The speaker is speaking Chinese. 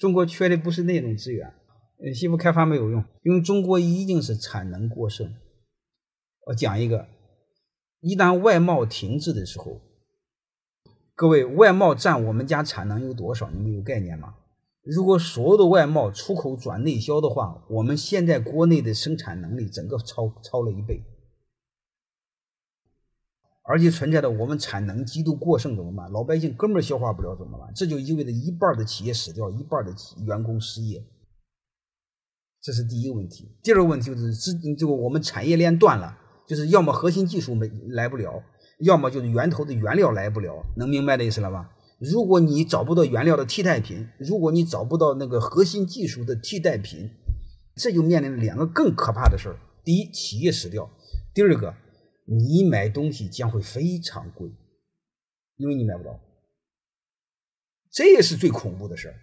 中国缺的不是那种资源，呃，西部开发没有用，因为中国一定是产能过剩。我讲一个，一旦外贸停滞的时候，各位，外贸占我们家产能有多少？你们有概念吗？如果所有的外贸出口转内销的话，我们现在国内的生产能力整个超超了一倍。而且存在的我们产能极度过剩怎么办？老百姓根本消化不了怎么办？这就意味着一半的企业死掉，一半的员工失业。这是第一个问题。第二个问题就是这这个我们产业链断了，就是要么核心技术没来不了，要么就是源头的原料来不了。能明白的意思了吧？如果你找不到原料的替代品，如果你找不到那个核心技术的替代品，这就面临两个更可怕的事儿：第一，企业死掉；第二个。你买东西将会非常贵，因为你买不到，这也是最恐怖的事儿。